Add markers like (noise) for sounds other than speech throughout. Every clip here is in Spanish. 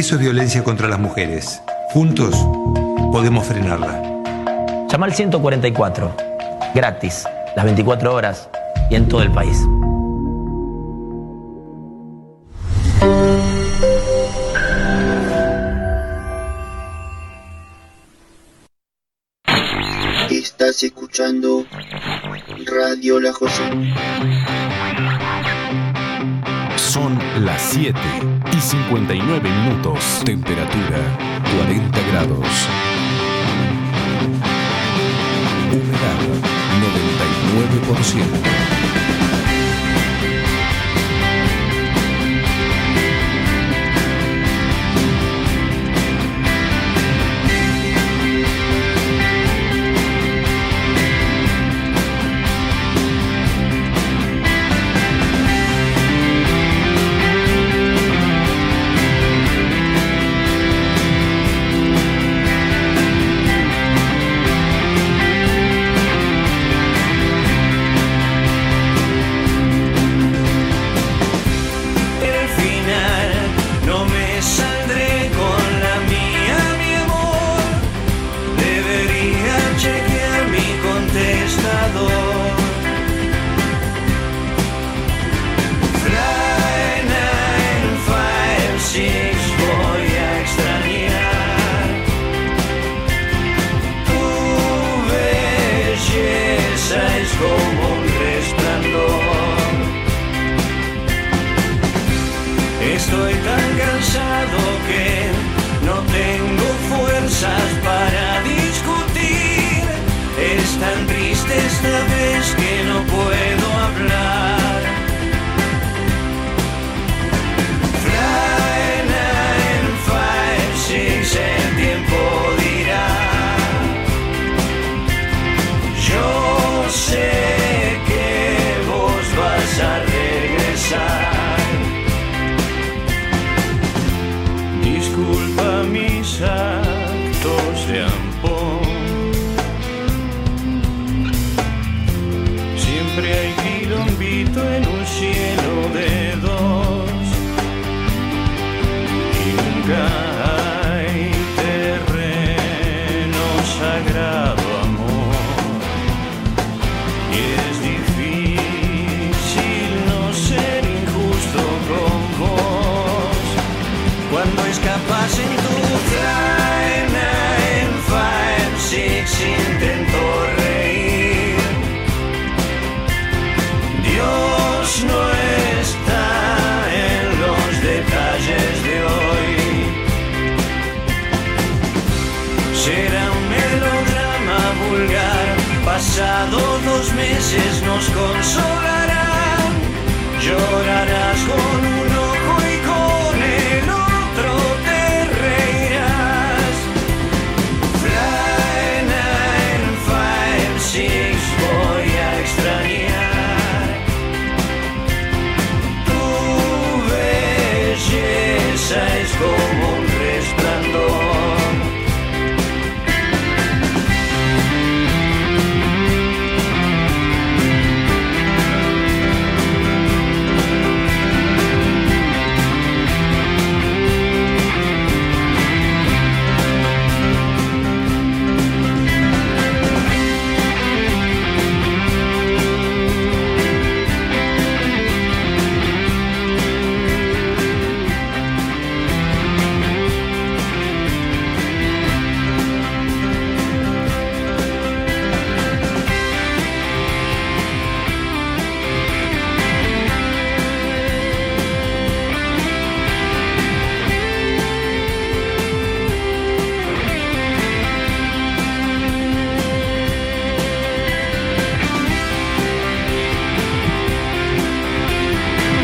Eso es violencia contra las mujeres. Juntos podemos frenarla. Llama al 144, gratis, las 24 horas y en todo el país. Estás escuchando Radio La José. Las 7 y 59 minutos. Temperatura 40 grados. Humedad 99%. Un melodrama vulgar. Pasado dos meses nos consolarán. Llorarás con un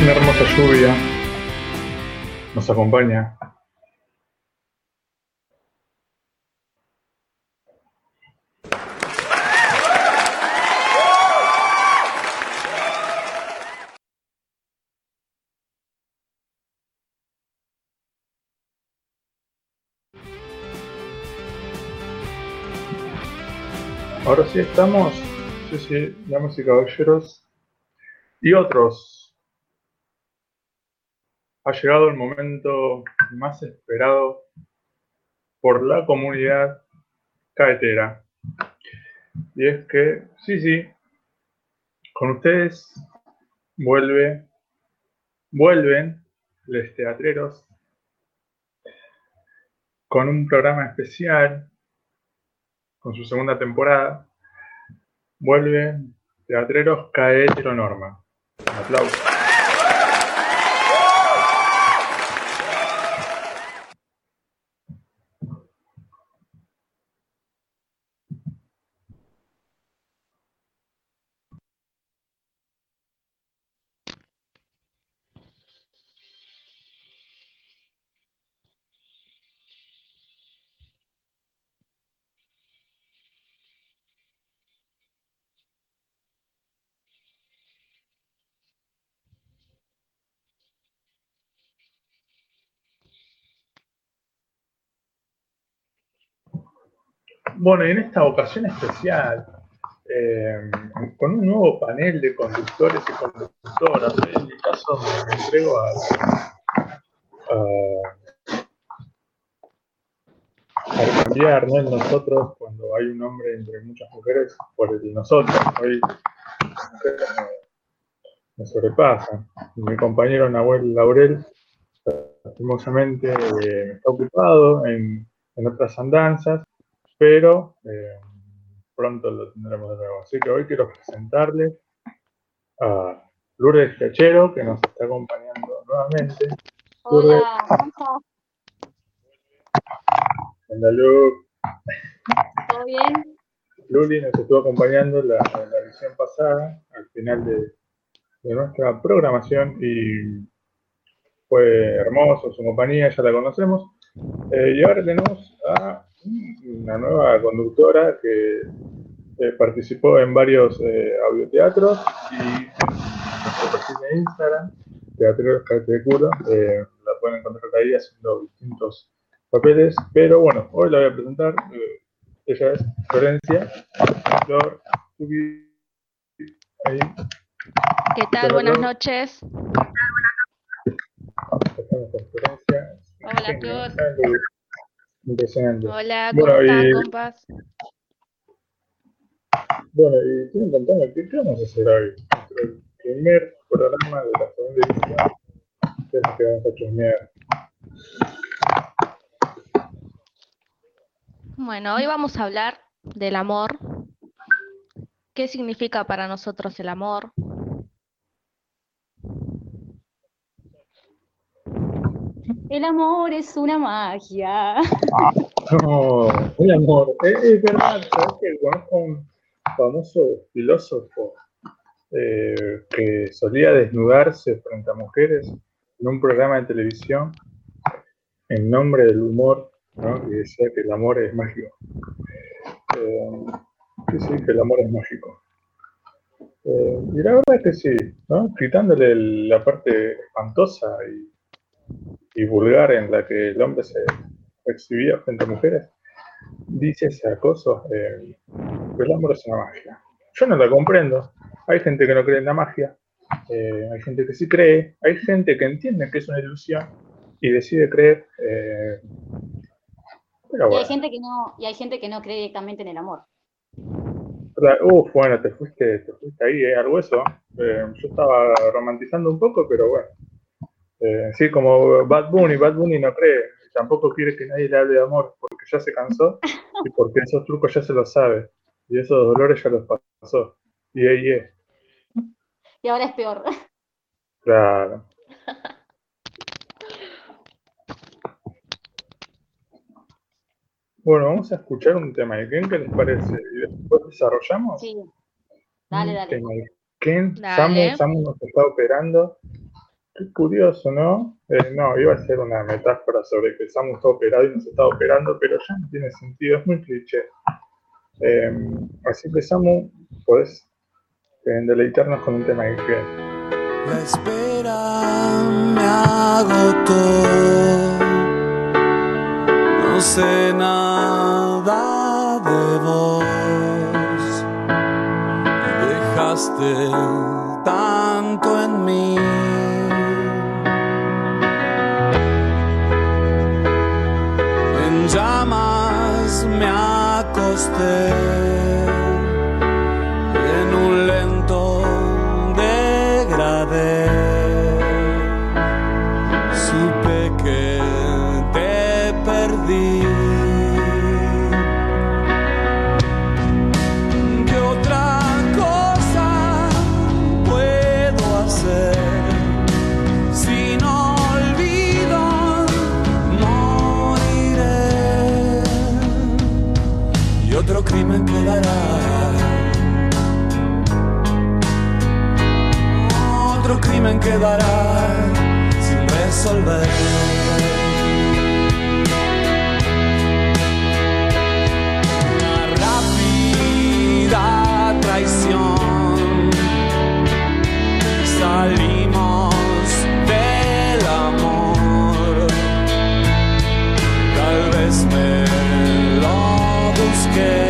Una hermosa lluvia nos acompaña. Ahora sí estamos, sí, sí, damas y caballeros, y otros ha llegado el momento más esperado por la comunidad caetera. Y es que, sí, sí, con ustedes vuelve, vuelven los teatreros con un programa especial, con su segunda temporada. Vuelven Teatreros Caetero Norma. Un aplauso. Bueno, en esta ocasión especial, eh, con un nuevo panel de conductores y conductoras, en mi caso me entrego a, a, cambiar ¿no? el nosotros cuando hay un hombre entre muchas mujeres por el nosotros. Hoy las mujeres me, me sobrepasan. Mi compañero Nahuel Laurel, lastimosamente, eh, está ocupado en otras andanzas pero eh, pronto lo tendremos de nuevo. Así que hoy quiero presentarles a Lourdes Cachero, que nos está acompañando nuevamente. Lourdes, Hola, Hola, Lu. ¿todo bien? Luli nos estuvo acompañando en la, en la edición pasada, al final de, de nuestra programación, y fue hermoso su compañía, ya la conocemos. Eh, y ahora tenemos a una nueva conductora que eh, participó en varios eh, audioteatros y en nuestro perfil de Instagram, Teatreros Carteculo, eh, la pueden encontrar ahí haciendo distintos papeles, pero bueno, hoy la voy a presentar, eh, ella es Florencia, Flor, ahí, ¿Qué tal? Buenas noches. Hola, Flor. Impresionante. Hola, ¿cómo Bueno, están, y- compas? Bueno, y quieren contarme qué, qué vamos a hacer hoy. Nuestro primer programa de la segunda edición. ¿Qué es lo que vamos a chusmear? Bueno, hoy vamos a hablar del amor. ¿Qué significa para nosotros el amor? El amor es una magia. No, el amor. Es, es verdad, ¿sabes que un famoso filósofo eh, que solía desnudarse frente a mujeres en un programa de televisión en nombre del humor, ¿no? Y decía que el amor es mágico. Eh, sí, que el amor es mágico. Eh, y la verdad es que sí, ¿no? Quitándole la parte espantosa y, y vulgar en la que el hombre se exhibía frente a mujeres, dice ese acoso, eh, el amor es una magia. Yo no la comprendo. Hay gente que no cree en la magia, eh, hay gente que sí cree, hay gente que entiende que es una ilusión y decide creer. eh, pero Y hay gente que no, y hay gente que no cree directamente en el amor. Uf, bueno, te fuiste, te fuiste ahí, eh, al hueso. Yo estaba romantizando un poco, pero bueno. Eh, sí, como Bad Bunny, Bad Bunny no cree, tampoco quiere que nadie le hable de amor, porque ya se cansó (laughs) y porque esos trucos ya se los sabe. Y esos dolores ya los pasó. Y ahí es, (laughs) Y ahora es peor. claro. Bueno, vamos a escuchar un tema de Ken, ¿qué les parece? Y después desarrollamos. Sí. Dale, Un dale. tema de Ken, Dale. Samu, Samu nos está operando. Qué curioso, ¿no? Eh, no, iba a ser una metáfora sobre que Samu está operado y nos está operando, pero ya no tiene sentido, es muy cliché. Eh, así que Samu, podés eh, deleitarnos con un tema Ken. La espera me agotó. No sé nada de vos. Dejaste tanto en mí. Acosté en quedará sin resolver. Una rápida traición. Salimos del amor. Tal vez me lo busqué.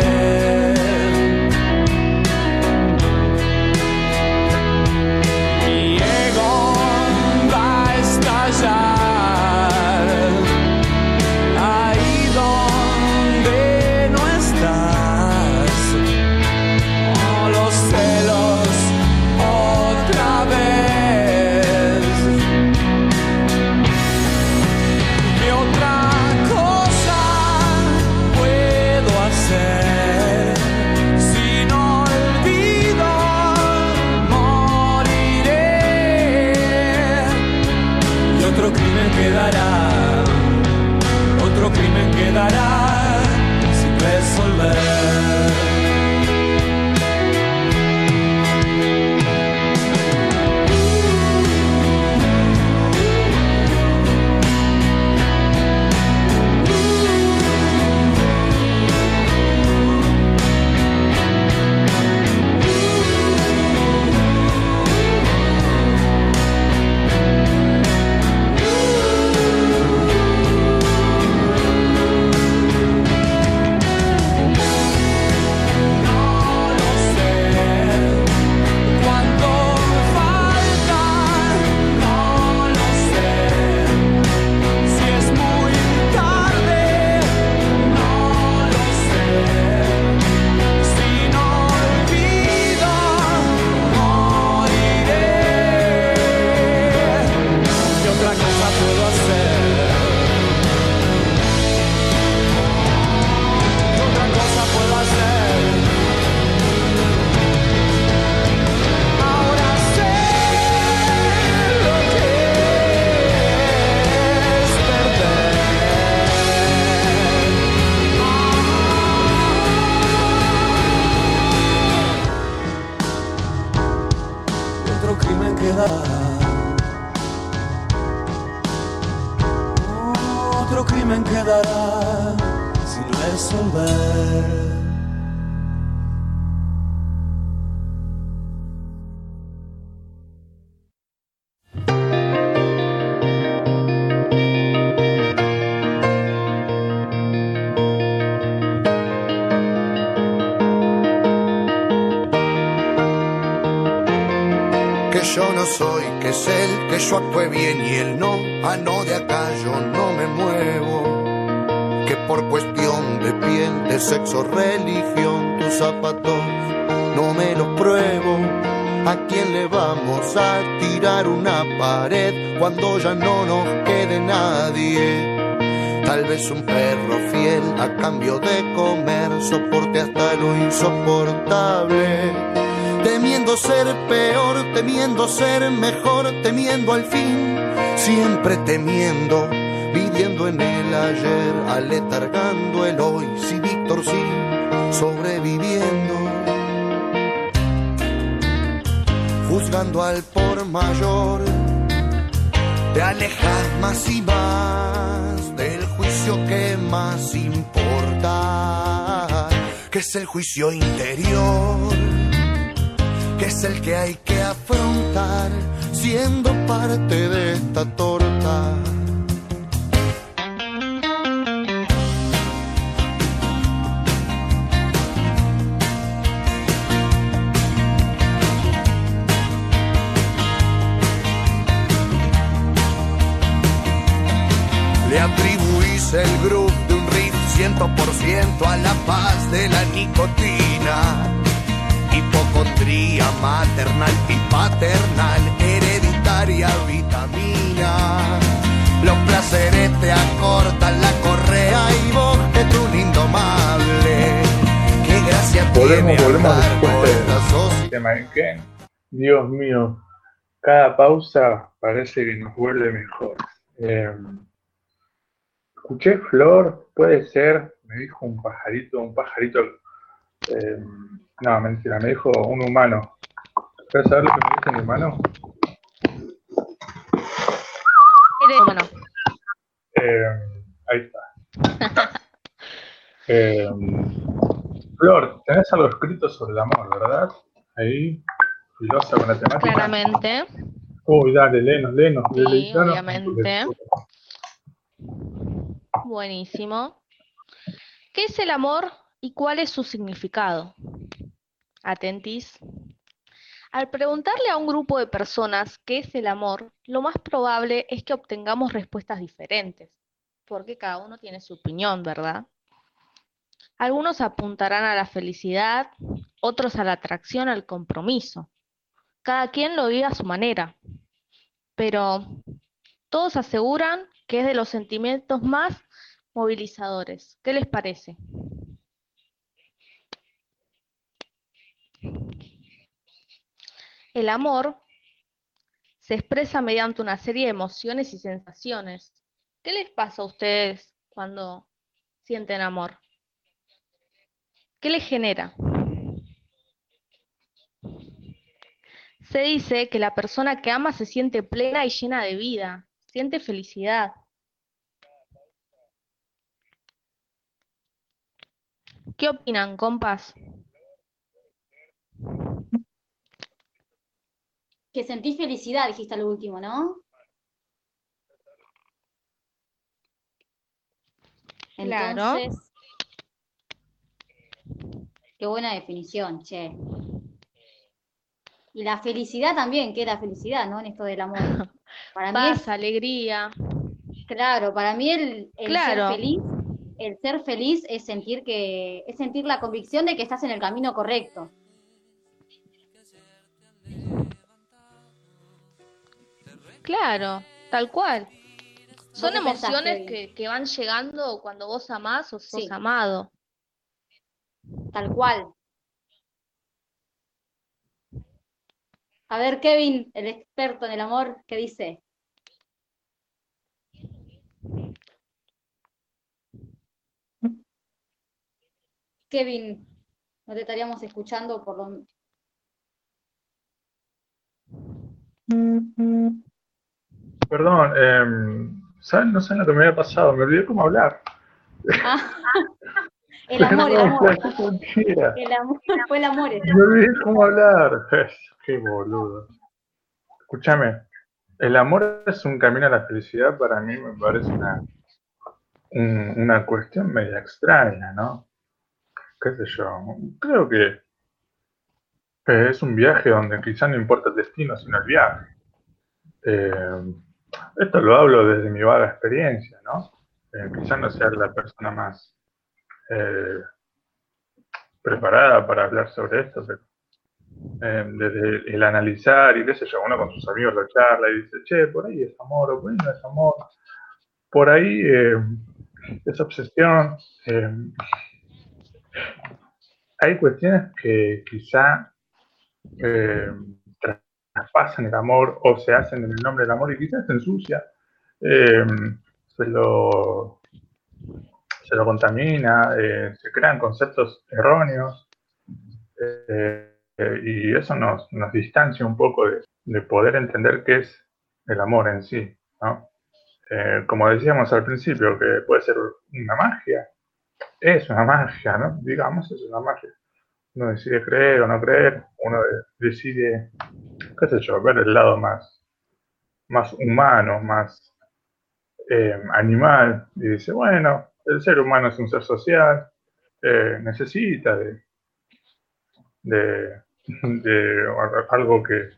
Por cuestión de piel, de sexo, religión, tus zapatos no me los pruebo, a quién le vamos a tirar una pared cuando ya no nos quede nadie. Tal vez un perro fiel a cambio de comer soporte hasta lo insoportable temiendo ser peor, temiendo ser mejor, temiendo al fin, siempre temiendo, en el ayer, aletargando el hoy, si Víctor sí, sobreviviendo, juzgando al por mayor, te alejas más y más del juicio que más importa, que es el juicio interior que es el que hay que afrontar siendo parte de esta torta. Atribuís el groove de un riff ciento por ciento a la paz de la nicotina. Hipocondría maternal y paternal, hereditaria vitamina. Los placeres te acortan la correa y vos que tú indomable. Qué gracia Volvemos, tiene volvemos después de Ken. Dios mío, cada pausa parece que nos vuelve mejor. Eh, escuché Flor, puede ser, me dijo un pajarito, un pajarito, eh, no, mentira, me dijo un humano. ¿Quieres saber lo que me dice un humano? Bueno, Eh, ahí está. Eh, Flor, tenés algo escrito sobre el amor, ¿verdad? Ahí, filosa con la temática. claramente. Uy, dale, lenos, lenos. Sí, lenos. obviamente. Buenísimo. ¿Qué es el amor y cuál es su significado? Atentis. Al preguntarle a un grupo de personas qué es el amor, lo más probable es que obtengamos respuestas diferentes, porque cada uno tiene su opinión, ¿verdad? Algunos apuntarán a la felicidad, otros a la atracción, al compromiso. Cada quien lo vive a su manera, pero todos aseguran que es de los sentimientos más movilizadores. ¿Qué les parece? El amor se expresa mediante una serie de emociones y sensaciones. ¿Qué les pasa a ustedes cuando sienten amor? ¿Qué les genera? Se dice que la persona que ama se siente plena y llena de vida, siente felicidad. ¿Qué opinan, compas? Que sentís felicidad, dijiste lo último, ¿no? Claro. Entonces, qué buena definición, che. Y la felicidad también, ¿qué es la felicidad, no? En esto del amor. (laughs) Para mí es, alegría. claro, para mí el, el Claro. ser feliz, el ser feliz es sentir que, es sentir la convicción de que estás en el camino correcto. Claro, tal cual. Son emociones que, que van llegando cuando vos amás o sos Sí. amado. Tal cual. A ver, Kevin, el experto en el amor, ¿qué dice? Kevin, no te estaríamos escuchando por lo... Perdón, eh, ¿saben? No sé lo que me había pasado, me olvidé cómo hablar. Ah, (laughs) el amor, el amor, el amor, fue el amor. Me olvidé cómo hablar. Qué boludo. Escúchame, el amor es un camino a la felicidad, para mí me parece una, un- una cuestión media extraña, ¿no? ¿Qué sé yo? Creo que es un viaje donde quizá no importa el destino, sino el viaje. Eh, esto lo hablo desde mi vaga experiencia, ¿no? Eh, quizá no sea la persona más eh, preparada para hablar sobre esto, pero eh, desde el analizar y qué sé yo, uno con sus amigos lo charla y dice, che, por ahí es amor o por ahí no es amor. Por ahí es obsesión. Hay cuestiones que quizá eh, traspasan el amor o se hacen en el nombre del amor y quizás se ensucia, eh, se lo se lo contamina, eh, se crean conceptos erróneos y eso nos, nos distancia un poco de, de poder entender qué es el amor en sí. ¿no? Como decíamos al principio, que puede ser una magia, es una magia, ¿no? digamos, es una magia. Uno decide creer o no creer, uno de- decide, qué sé yo, ver el lado más, más humano, más eh, animal, y dice, bueno, el ser humano es un ser social, eh, necesita de, de, algo que,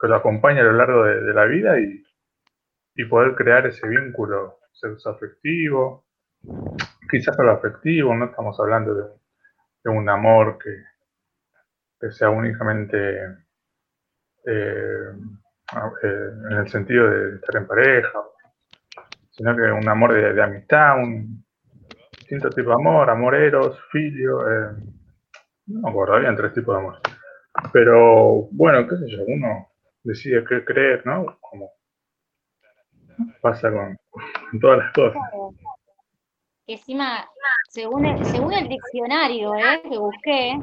que lo acompañe a lo largo de, de la vida y, y poder crear ese vínculo sexoafectivo, quizás a lo afectivo, no estamos hablando de, un amor que, sea únicamente eh, eh, en el sentido de estar en pareja, sino que un amor de, amistad, un distinto tipo de amor, amor eros, filio, eh, no me acuerdo, habían tres tipos de amor. Pero bueno, qué sé yo, uno decide qué creer, ¿no? Como pasa con todas las cosas. Que encima, según el, según el diccionario ¿eh? que busqué,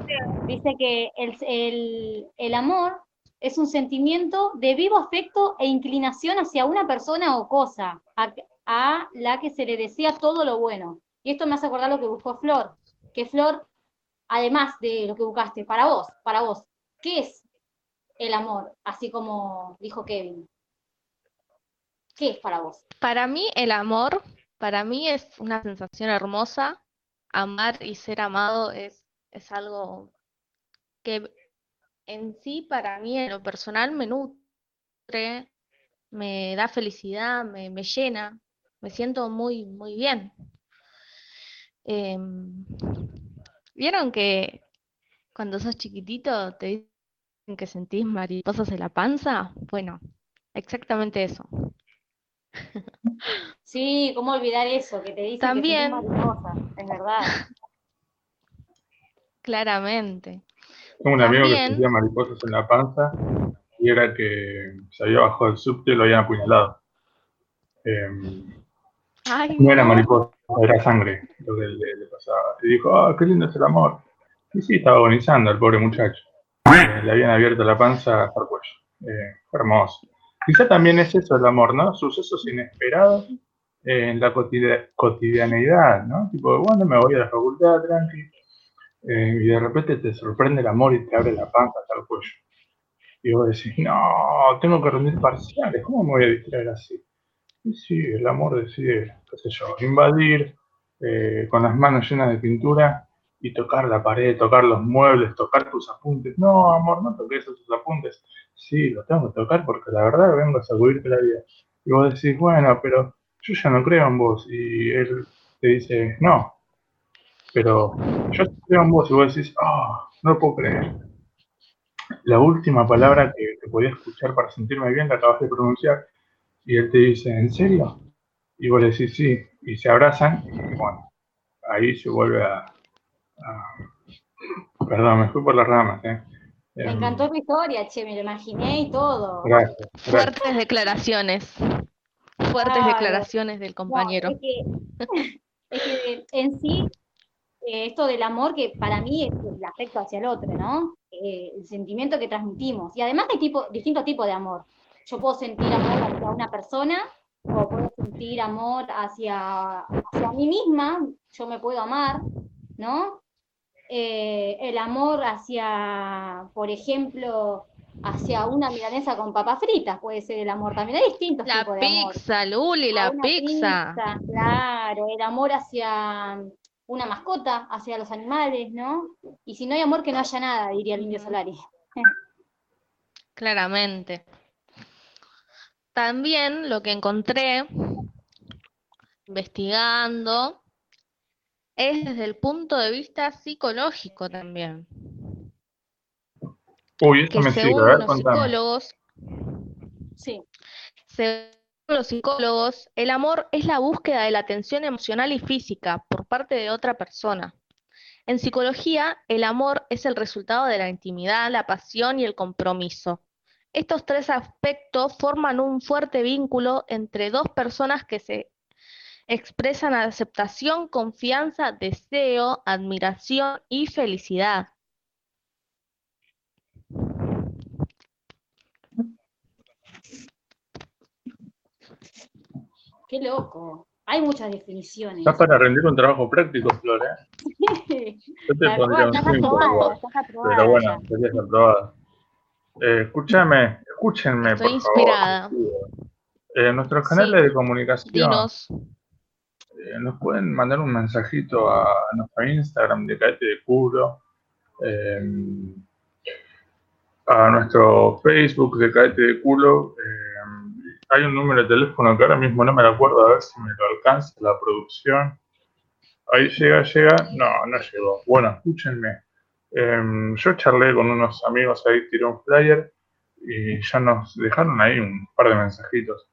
dice que el, el- el amor es un sentimiento de vivo afecto e inclinación hacia una persona o cosa, a, a la que se le desea todo lo bueno. Y esto me hace acordar lo que buscó Flor, que Flor, además de lo que buscaste, para vos, para vos, ¿qué es el amor? Así como dijo Kevin. ¿Qué es para vos? Para mí el amor, para mí es una sensación hermosa. Amar y ser amado es, es algo que en sí para mí en lo personal me nutre, me da felicidad, me, me llena, me siento muy, muy bien. Em, ¿vieron que cuando sos chiquitito te dicen que sentís mariposas en la panza? Bueno, exactamente eso. Sí, ¿cómo olvidar eso? Que te dicen También. que mariposas, es verdad. (laughs) Claramente. Tengo un amigo que También. sentía mariposas en la panza y era que se había bajado del subte y lo habían apuñalado. Em, Ay, no era mariposa, era sangre lo que le, le pasaba. Y dijo, ah, qué lindo es el amor. Y sí, estaba agonizando el pobre muchacho. Eh, le habían abierto la panza hasta el cuello. Eh, fue hermoso. Quizá también es eso el amor, ¿no? Sucesos inesperados en la cotidianeidad, ¿no? Tipo, bueno, me voy a la facultad, tranqui. eh, y de repente te sorprende el amor y te abre la panza hasta el cuello. Y vos decís, no, tengo que rendir parciales, ¿cómo me voy a distraer así? Y sí, el amor decide, qué sé yo, invadir eh, con las manos llenas de pintura y tocar la pared, tocar los muebles, tocar tus apuntes. No, amor, no toques esos apuntes. Sí, los tengo que tocar porque la verdad vengo a sacudirte la vida. Y vos decís, bueno, pero yo ya no creo en vos. Y él te dice, no, pero yo creo en vos. Y vos decís, ah, no lo puedo creer. La última palabra que, que podía escuchar para sentirme bien la acabas de pronunciar. Y él te dice, ¿en serio? Y vos le decís, sí. Y se abrazan. Y bueno, ahí se vuelve a... a- Perdón, me fui por las ramas. ¿eh? Me Em, encantó tu historia, che, me lo imaginé y todo. Gracias. gracias. Fuertes declaraciones. Fuertes Claro. declaraciones del No, compañero. es que, (laughs) es que en sí, eh, esto del amor que para mí es el afecto hacia el otro, ¿no? Eh, el sentimiento que transmitimos. Y además hay tipo, distintos tipos de amor. Yo puedo sentir amor hacia una persona o puedo sentir amor hacia, hacia mí misma, yo me puedo amar, ¿no? Eh, el amor hacia, por ejemplo, hacia una milanesa con papas fritas puede ser el amor también. Hay distintos La tipos de amor. pizza, Luli, la pizza. pizza, claro, el amor hacia una mascota, hacia los animales, ¿no? Y si no hay amor, que no haya nada, diría el Indio Solari. Claramente. También lo que encontré investigando es desde el punto de vista psicológico también. Uy, esto Que me según sirve, a ver, los contame. psicólogos, Sí, según los psicólogos, el amor es la búsqueda de la atención emocional y física por parte de otra persona. En psicología, el amor es el resultado de la intimidad, la pasión y el compromiso. Estos tres aspectos forman un fuerte vínculo entre dos personas que se expresan aceptación, confianza, deseo, admiración y felicidad. Qué loco. Hay muchas definiciones. Estás para rendir un trabajo práctico, Flor, ¿eh? (laughs) Yo te pondría estás 5 aprobada, igual, estás aprobada pero bueno, serías aprobada. Eh, escúchame, escúchenme, Estoy por favor. inspirada. Eh, nuestros canales de comunicación Dinos. eh, nos pueden mandar un mensajito a nuestro Instagram de Caete de Culo, eh, a nuestro Facebook de Caete de Culo. Eh, hay un número de teléfono que ahora mismo no me lo acuerdo, a ver si me lo alcanza la producción. ahí llega, llega. No, no llegó. Bueno, escúchenme. Em, yo charlé con unos amigos ahí, tiré un flyer y ya nos dejaron ahí un par de mensajitos.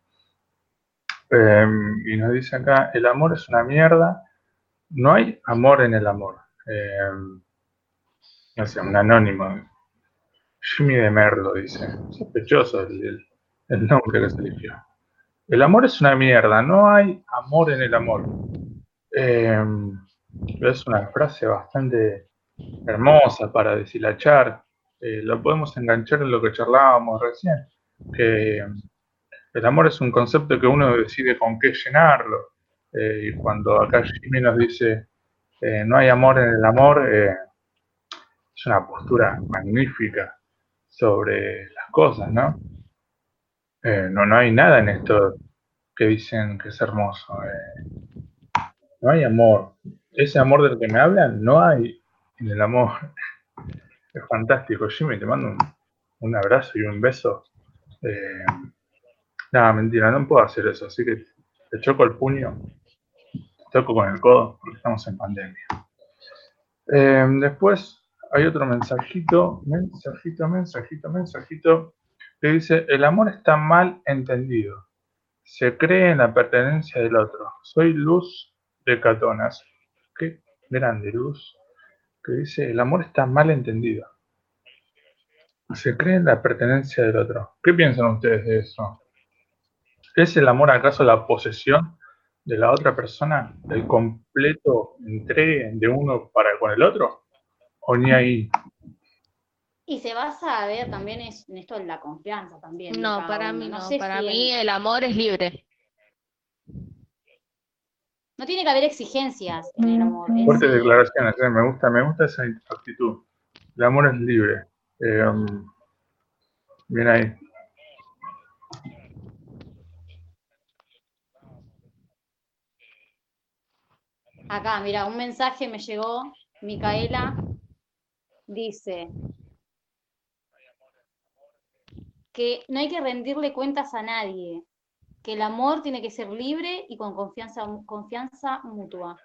Em, y nos dice acá, el amor es una mierda, no hay amor en el amor. Em, no sé, un anónimo. Jimmy de Merlo dice, sospechoso el nombre que se eligió. El amor es una mierda, no hay amor en el amor. Em, es una frase bastante hermosa para deshilachar. Eh, lo podemos enganchar en lo que charlábamos recién, que el amor es un concepto que uno decide con qué llenarlo. Eh, y cuando acá Jimmy nos dice eh, no hay amor en el amor, es una postura magnífica sobre las cosas, ¿no? No, no hay nada en esto que dicen que es hermoso. no hay amor. Ese amor del que me hablan, no hay en el amor. (laughs) Es fantástico, Jimmy, te mando un, abrazo y un beso. Eh, nada, mentira, no puedo hacer eso, así que te choco el puño, te toco con el codo, porque estamos en pandemia. Eh, después hay otro mensajito, mensajito, mensajito, mensajito, que dice, el amor está mal entendido. Se cree en la pertenencia del otro. Soy luz de catonas. Qué grande luz que dice, el amor está mal entendido. Se cree en la pertenencia del otro. ¿Qué piensan ustedes de eso? ¿Es el amor acaso la posesión de la otra persona? ¿El completo entregue de uno para con el otro? ¿O ni ahí? Y se basa a ver también en esto de la confianza también. No, para mí no. para mí el amor es libre. No tiene que haber exigencias en el amor. Fuertes declaraciones, eh, me, gusta, me gusta esa actitud. El amor es libre. Eh, um, bien ahí. Acá, mira, un mensaje me llegó, Micaela dice que no hay que rendirle cuentas a nadie, que el amor tiene que ser libre y con confianza, confianza mutua.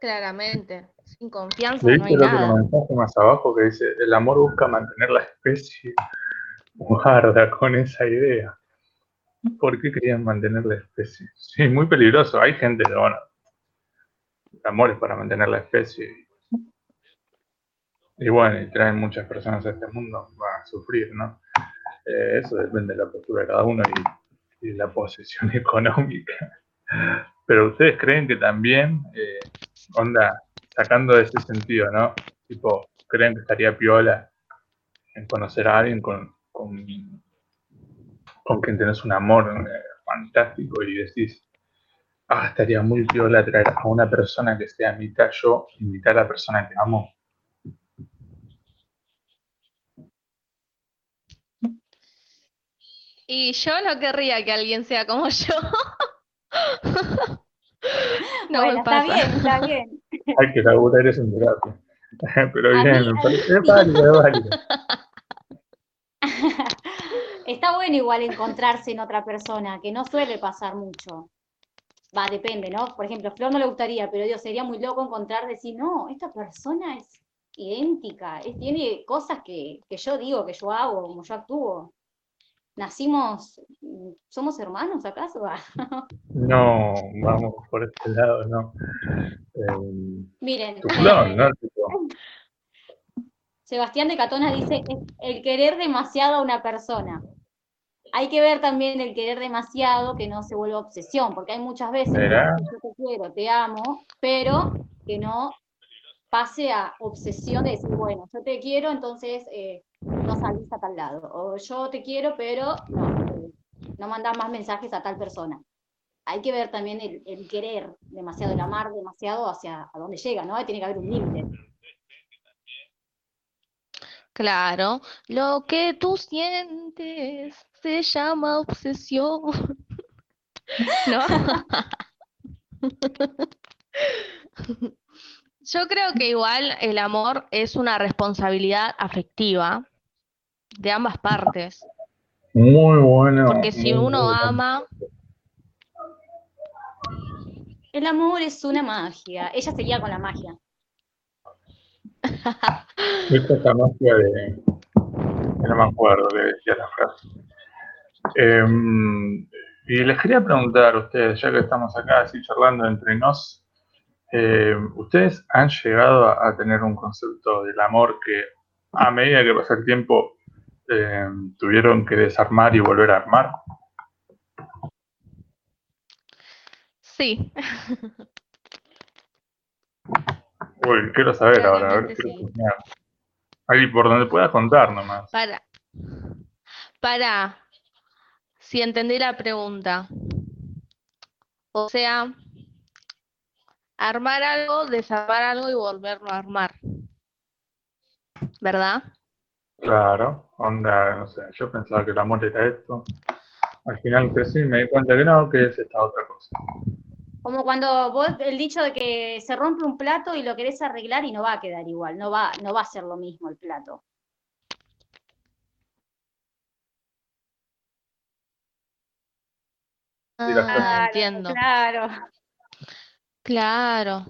Claramente, sin confianza no hay nada. mensaje más abajo que dice, el amor busca mantener la especie. Guarda (laughs) con esa idea. ¿Por qué querían mantener la especie? Sí, muy peligroso. Hay gente que, bueno, el amor es para mantener la especie y bueno, y traen muchas personas a este mundo, va a sufrir, ¿no? Eh, eso depende de la postura de cada uno y, la posesión (laughs) económica. Pero ustedes creen que también, eh, onda, sacando ese sentido, ¿no? Tipo, creen que estaría piola en conocer a alguien con, con, quien tenés un amor eh, fantástico y decís, ah, estaría muy piola traer a una persona que sea mitad yo, invitar a la persona que amo Y yo no querría que alguien sea como (laughs) yo. (laughs) no bueno, está bien, está bien. (laughs) Hay que laburar eso en terapia. Pero bien, me parece válido, válido. Está bueno igual encontrarse en otra persona, que no suele pasar mucho. Va, depende, ¿no? Por ejemplo, Flor no le gustaría, pero Dios, sería muy loco encontrar, decir, no, esta persona es idéntica, tiene cosas que, que yo digo, que yo hago, como yo actúo nacimos, ¿somos hermanos acaso? (laughs) no, vamos por este lado, no. Em, Miren, eh, Sebastián de Catona dice, el querer demasiado a una persona. Hay que ver también el querer demasiado que no se vuelva obsesión, porque hay muchas veces que yo te quiero, te amo, pero que no pase a obsesión de decir, bueno, yo te quiero, entonces eh, no salís a tal lado. O yo te quiero, pero no, no mandás más mensajes a tal persona. Hay que ver también el, querer demasiado, el amar demasiado hacia a dónde llega, ¿no? Tiene que haber un límite. Claro, lo que tú sientes se llama obsesión. (laughs) ¿No? (laughs) Yo creo que igual el amor es una responsabilidad afectiva de ambas partes. Muy bueno. Porque si uno bueno. ama, El amor es una magia. Ella seguía con la magia. (laughs) ¿Viste esa magia de.? No me acuerdo que decía la frase. Em, y les quería preguntar a ustedes, ya que estamos acá así charlando entre nos, em, ¿ustedes han llegado a, a tener un concepto del amor que a medida que pasa el tiempo em, tuvieron que desarmar y volver a armar? sí. (laughs) Uy, quiero saber ahora, a ver, sí. Ahí por donde puedas contar nomás. Para, para, si entendí la pregunta. O sea, armar algo, desarmar algo y volverlo a armar. ¿Verdad? Claro, onda, no sé, yo pensaba que el amor era esto. Al final crecí y me di cuenta que no, que es esta otra cosa. Como cuando vos, el dicho de que se rompe un plato y lo querés arreglar y no va a quedar igual, no va, no va a ser lo mismo el plato. Ah, entiendo. Claro. Claro.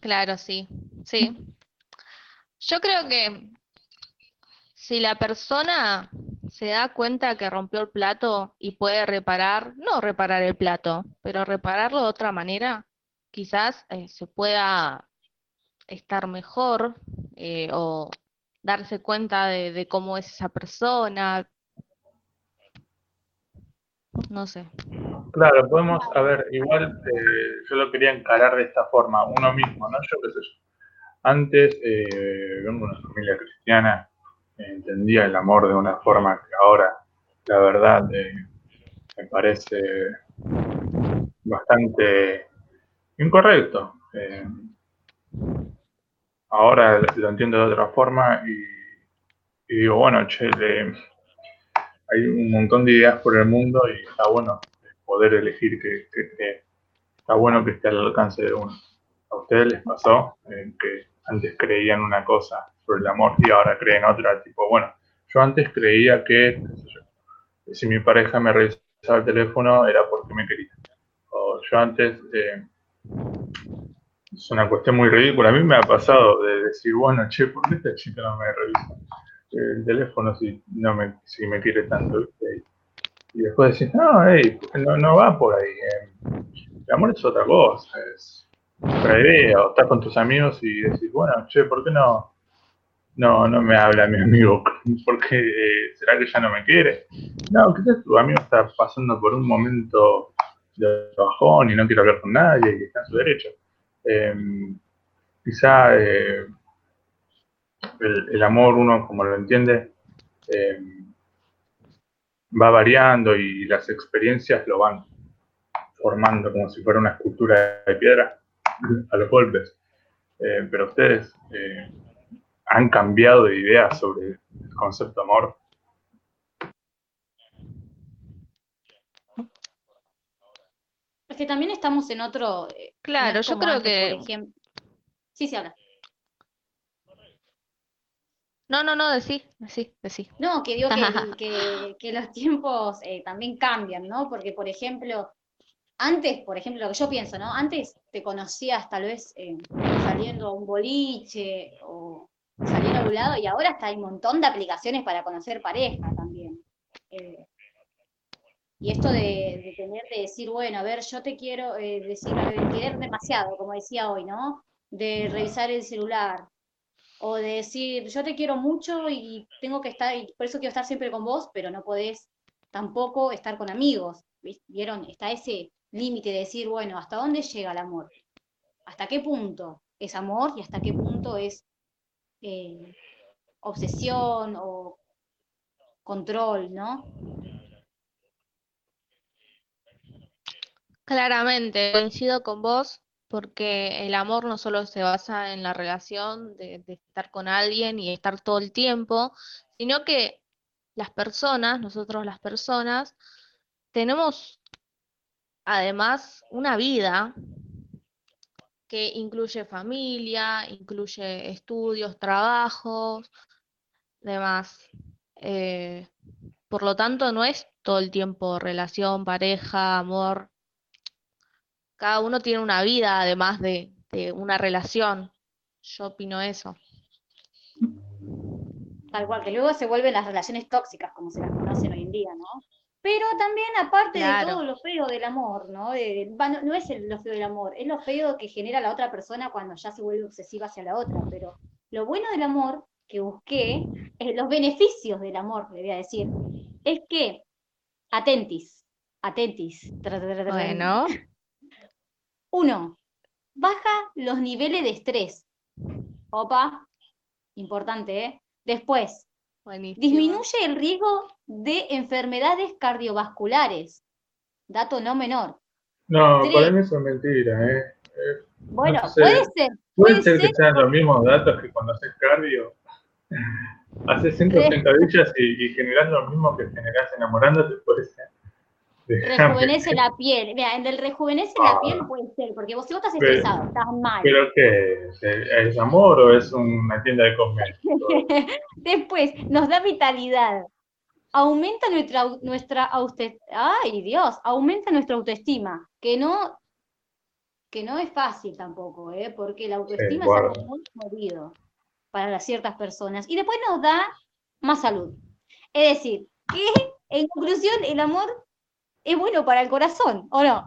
Claro, sí. Sí. Yo creo que si la persona se da cuenta que rompió el plato y puede reparar, no reparar el plato, pero repararlo de otra manera, quizás eh, se pueda estar mejor eh, o darse cuenta de, de cómo es esa persona. No sé. Claro, podemos, a ver, igual eh, yo lo quería encarar de esta forma, uno mismo, ¿no? Yo qué sé yo. Antes, eh, vengo una familia cristiana, eh, entendía el amor de una forma que ahora, la verdad, eh, me parece bastante incorrecto. Eh, ahora lo entiendo de otra forma y, digo, bueno, che, hay un montón de ideas por el mundo y está bueno poder elegir que, está bueno que esté al alcance de uno. ¿A ustedes les pasó eh, que antes creían una cosa sobre el amor y ahora creen otra? Tipo, bueno, yo antes creía que, yo, si mi pareja me revisaba el teléfono era porque me quería. O yo antes, eh, es una cuestión muy ridícula. A mí me ha pasado de decir, bueno, che, ¿por qué esta chica no me revisa el teléfono si no me, si me quiere tanto? Y después decís, no, hey, no, no va por ahí. eh. El amor es otra cosa, es otra idea. O estás con tus amigos y decís, bueno, che, ¿por qué no, no, no me habla mi (laughs) amigo? ¿Por qué? eh, ¿Será que ya no me quiere? No, quizás tu amigo está pasando por un momento de bajón y no quiere hablar con nadie y está en su derecho. Eh, quizá el, amor, uno como lo entiende, eh, va variando y las experiencias lo van formando como si fuera una escultura de piedra a los golpes. Eh, pero ustedes eh, han cambiado de idea sobre el concepto de amor. Es que también estamos en otro. eh, no Claro, yo creo antes, que... por ejemplo. Sí, se habla. No, no, no, decí, decí, decí. No, que digo que, (laughs) que, que los tiempos eh, también cambian, ¿no? Porque, por ejemplo, antes, por ejemplo, lo que yo pienso, ¿no? Antes te conocías tal vez eh, saliendo a un boliche o saliendo a un lado y ahora hasta hay un montón de aplicaciones para conocer pareja también. Eh, y esto de, de tener de decir, bueno, a ver, yo te quiero, eh, decir, de querer demasiado, como decía hoy, ¿no? De revisar el celular, o de decir, yo te quiero mucho y tengo que estar, y por eso quiero estar siempre con vos, pero no podés tampoco estar con amigos. ¿vis- ¿Vieron? Está ese límite de decir, bueno, ¿hasta dónde llega el amor? ¿Hasta qué punto es amor y hasta qué punto es eh, obsesión o control, ¿no? Claramente, coincido con vos, porque el amor no solo se basa en la relación de, estar con alguien y estar todo el tiempo, sino que las personas, nosotros las personas, tenemos además una vida que incluye familia, incluye estudios, trabajos, demás. Eh, por lo tanto, no es todo el tiempo relación, pareja, amor. Cada uno tiene una vida además de, de una relación. Yo opino eso. Tal cual, que luego se vuelven las relaciones tóxicas, como se las conocen hoy en día, ¿no? Pero también, aparte de todo lo feo del amor, ¿no? De- no, no es el- lo feo del amor, es lo feo que genera la otra persona cuando ya se vuelve obsesiva hacia la otra. Pero lo bueno del amor que busqué, eh, los beneficios del amor, le voy a decir, es que, atentis, atentis. tra, tra, tra, tra, Bueno, Uno, baja los niveles de estrés. Opa, importante, ¿eh? Después, buenísimo. disminuye el riesgo de enfermedades cardiovasculares. Dato no menor. No, Tres. para mí eso es mentira, ¿eh? Eh, Bueno, No sé. puede ser, Puede puede ser que sean los mismos datos que cuando haces cardio. (laughs) Haces 100 sentadillas y, y generas lo mismo que generas enamorándote, puede ser. Rejuvenece la piel. Mira, en el rejuvenece la piel puede ser, porque vos si vos estás Pero- estresado, estás mal. ¿Pero qué? es? ¿Es amor o es una tienda de cosméticos? (laughs) Después, nos da vitalidad. Aumenta nuestra, nuestra auste- ay Dios, aumenta nuestra autoestima, que no, que no es fácil tampoco, ¿eh? porque la autoestima es algo muy jodido para las ciertas personas. Y después nos da más salud. Es decir, que en conclusión el amor es bueno para el corazón, ¿o no?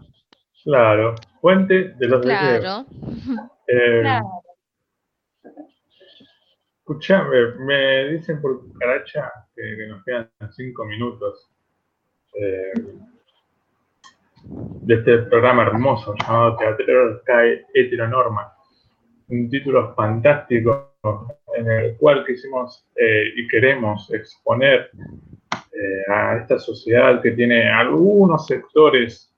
Claro, fuente de los deseos. claro. (laughs) Eh, Claro. Escuchame, me dicen por cucaracha que, que nos quedan cinco minutos eh, de este programa hermoso llamado Teatro Cae Heteronorma. Un título fantástico en el cual quisimos eh, y queremos exponer eh, a esta sociedad que tiene algunos sectores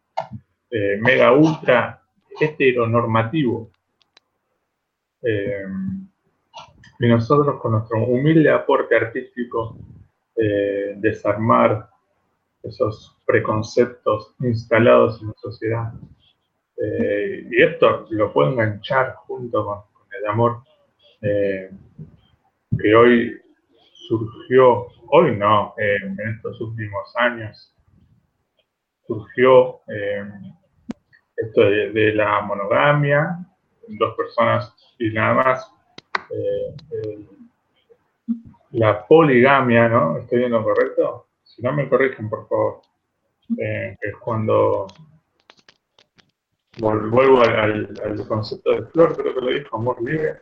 eh, mega ultra heteronormativos. Eh, y nosotros con nuestro humilde aporte artístico desarmar esos preconceptos instalados en la sociedad. Y esto lo puedo enganchar junto con, el amor que hoy surgió, hoy no, eh, en estos últimos años, surgió eh, esto de, la monogamia, dos personas y nada más, eh, la poligamia, ¿no? ¿Estoy viendo correcto? Si no me corrigen, por favor. Es cuando vuelvo al, concepto de flor, creo que lo dijo, amor libre.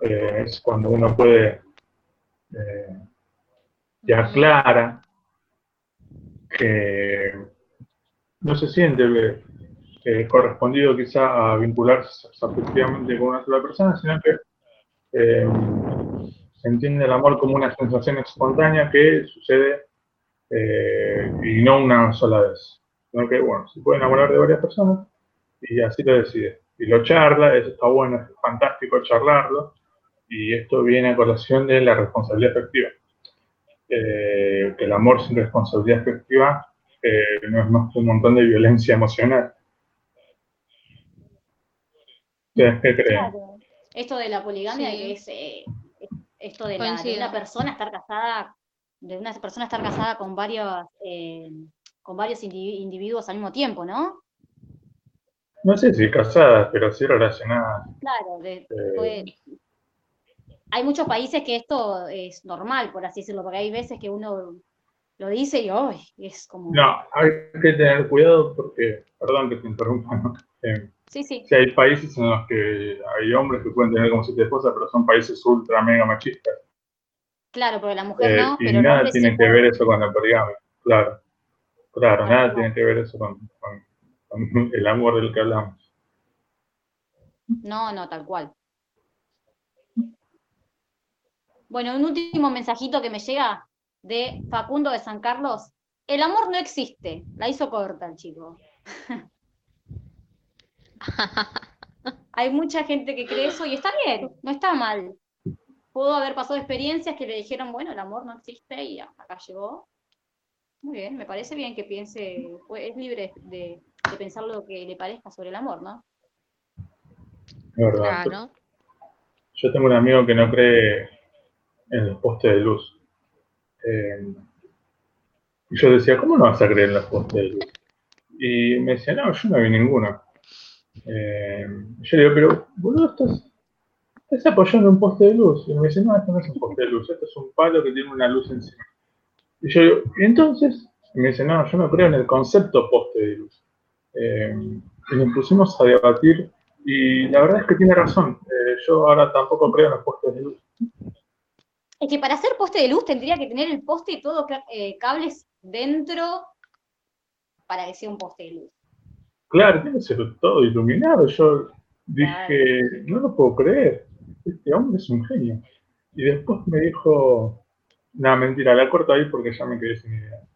Es cuando uno puede, te aclara que no se siente eh, correspondido quizá a vincularse afectivamente con una sola persona, sino que eh, se entiende el amor como una sensación espontánea que sucede eh, y no una sola vez. Sino que, bueno, se puede enamorar de varias personas y así lo decide. Y lo charla, eso está bueno, es fantástico charlarlo. Y esto viene a colación de la responsabilidad afectiva. Eh, que el amor sin responsabilidad afectiva eh, no es más que un montón de violencia emocional. ¿Ustedes qué creen? Claro. Esto de la poligamia Sí. que es eh, es- esto de, la, de Coincido. una persona estar casada, de una persona estar casada con varios, eh, con varios indivi- individuos al mismo tiempo, ¿no? No sé si casadas, pero sí relacionadas. Claro, de- Eh, hay muchos países que esto es normal, por así decirlo, porque hay veces que uno lo dice y ¡ay! es como... No, hay que tener cuidado porque, perdón que te interrumpa, ¿no? Eh, Sí, sí, sí hay países en los que hay hombres que pueden tener como siete esposas, pero son países ultra mega machistas. claro, porque la mujer Eh, no, y pero nada tiene que puede. ver eso con la poligamia, claro. Claro, nada tiene que ver eso con, con- con el amor del que hablamos. No, no, tal cual. Bueno, un último mensajito que me llega de Facundo de San Carlos. El amor no existe. La hizo corta el chico. (laughs) Hay mucha gente que cree eso y está bien, no está mal. Pudo haber pasado experiencias que le dijeron, bueno, el amor no existe y acá llegó. Muy bien, me parece bien que piense, pues, es libre de, de pensar lo que le parezca sobre el amor, ¿no? Verdad. Claro. Yo tengo un amigo que no cree en los postes de luz. Eh, y yo decía, ¿cómo no vas a creer en los postes de luz? Y me decía, no, yo no vi ninguno. Eh, yo le digo, pero boludo, estás, estás apoyando un poste de luz. Y me dice, no, esto no es un poste de luz, esto es un palo que tiene una luz encima. Y yo digo, ¿y entonces? Me dice, no, yo no creo en el concepto poste de luz. Eh, y nos pusimos a debatir y la verdad es que tiene razón. Eh, yo ahora tampoco creo en los postes de luz. Es que para hacer poste de luz tendría que tener el poste y todos eh, cables dentro para que sea un poste de luz. Claro, tiene que ser todo iluminado. Yo dije, no lo puedo creer. Este hombre es un genio. Y después me dijo, no, mentira, la corto ahí porque ya me quedé sin idea.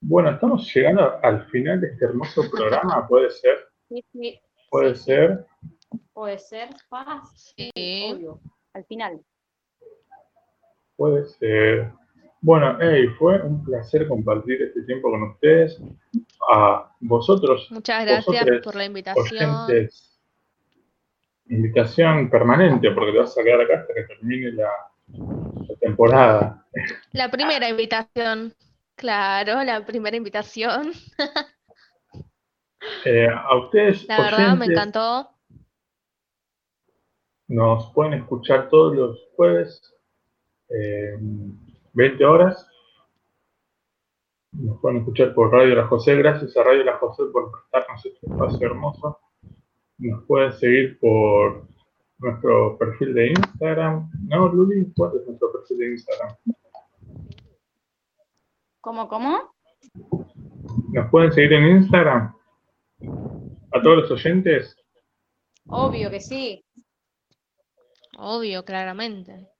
Bueno, estamos llegando al final de este hermoso (laughs) programa, ¿puede ser? Sí, sí, Puede ser. puede ser fácil, obvio, al final. Puede ser. Bueno, hey, fue un placer compartir este tiempo con ustedes. A vosotros, Muchas gracias vosotros, por la invitación. oyentes, invitación permanente, porque te vas a quedar acá hasta que termine la, la temporada. La primera invitación. Claro, la primera invitación. (laughs) Eh, a ustedes, La verdad, me encantó. nos pueden escuchar todos los jueves, eh, 20 horas. Nos pueden escuchar por Radio La José. Gracias a Radio La José por prestarnos este espacio hermoso. Nos pueden seguir por nuestro perfil de Instagram. No, Luli, ¿cuál es nuestro perfil de Instagram? ¿Cómo, cómo? Nos pueden seguir en Instagram. A todos los oyentes. Obvio que sí. Obvio, claramente.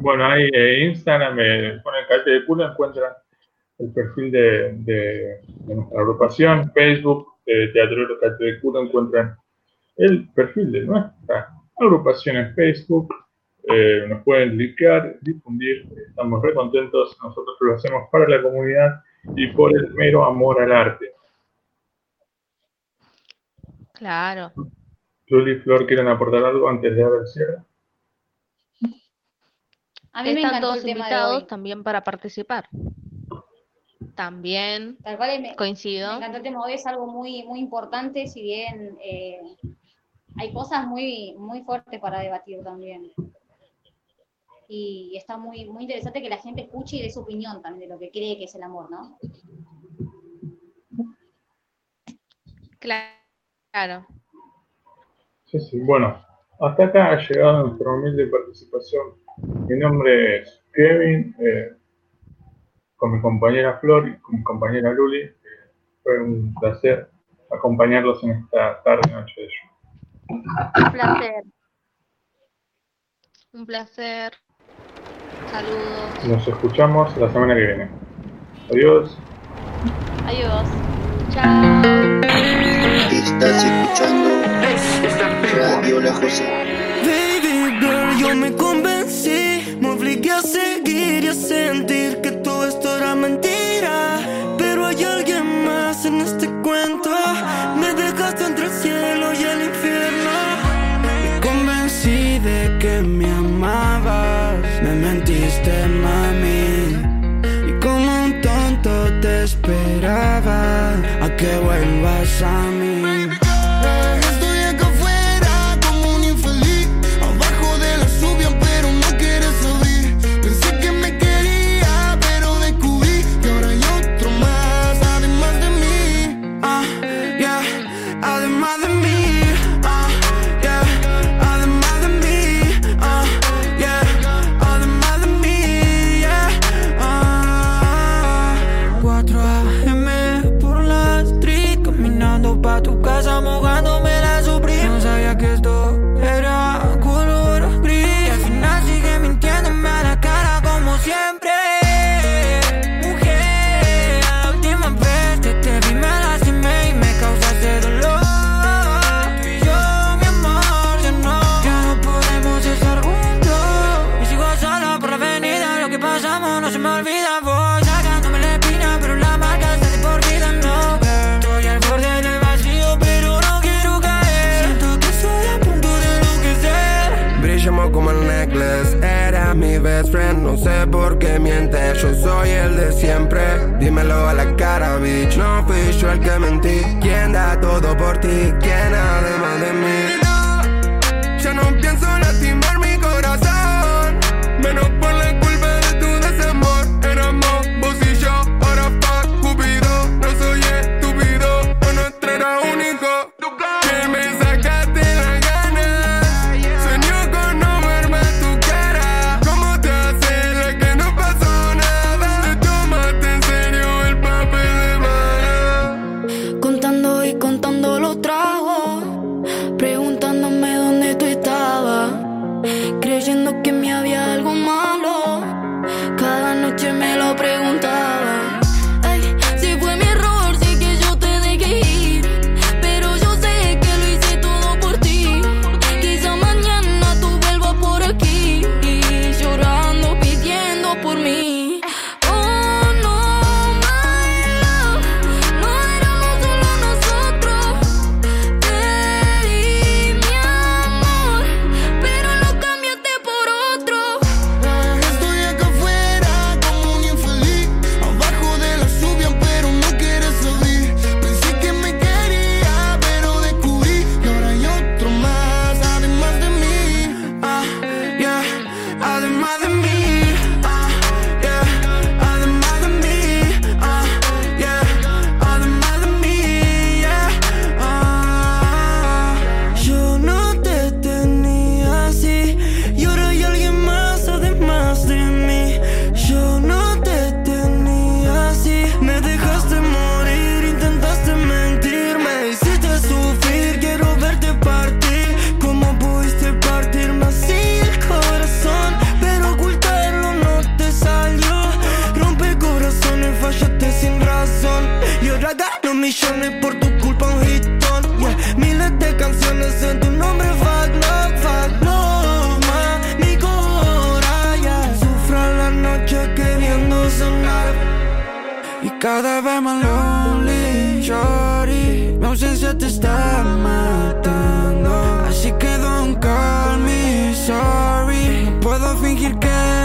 Bueno, ahí eh, Instagram, eh, ponen Caete de Culo, encuentran el perfil de, de- de nuestra agrupación. Facebook, eh, Teatro Caete de Culo, encuentran el perfil de nuestra agrupación en Facebook. Eh, nos pueden linkear, difundir. Estamos re contentos. Nosotros lo hacemos para la comunidad y por el mero amor al arte. Claro. Luli y Flor, ¿quieren aportar algo antes de dar el cierre? A mí me Están encantó todos el tema de invitados hoy. también para participar. También Tal cual, me, me coincido. encantó el tema de hoy, es algo muy, muy importante, si bien eh, hay cosas muy, muy fuertes para debatir también. Y está muy, muy interesante que la gente escuche y dé su opinión también de lo que cree que es el amor, ¿no? Claro. Sí, sí. Bueno, hasta acá ha llegado nuestra humilde participación. Mi nombre es Kevin, eh, con mi compañera Flor y con mi compañera Luli. Eh, fue un placer acompañarlos en esta tarde noche de show. Un placer. Un placer. Saludos. Nos escuchamos la semana que viene. Adiós. Adiós. Chao. Estás escuchando Radio La José. Baby girl, yo me convencí, obligué a seguir y a sentir que todo esto era mentira. Pero hay alguien más en este cuento. Me dejaste entre el cielo y el infierno. Me convencí de que me amabas, me mentiste, mami. Y como un tonto te esperaba a que vuelvas a mí. Dímelo a la cara, bitch. No fui yo el que mentí. ¿Quién da todo por ti? ¿Quién además de mí? Cada vez más lonely, shorty. Mi ausencia te está matando. Así que don't call me sorry. No puedo fingir que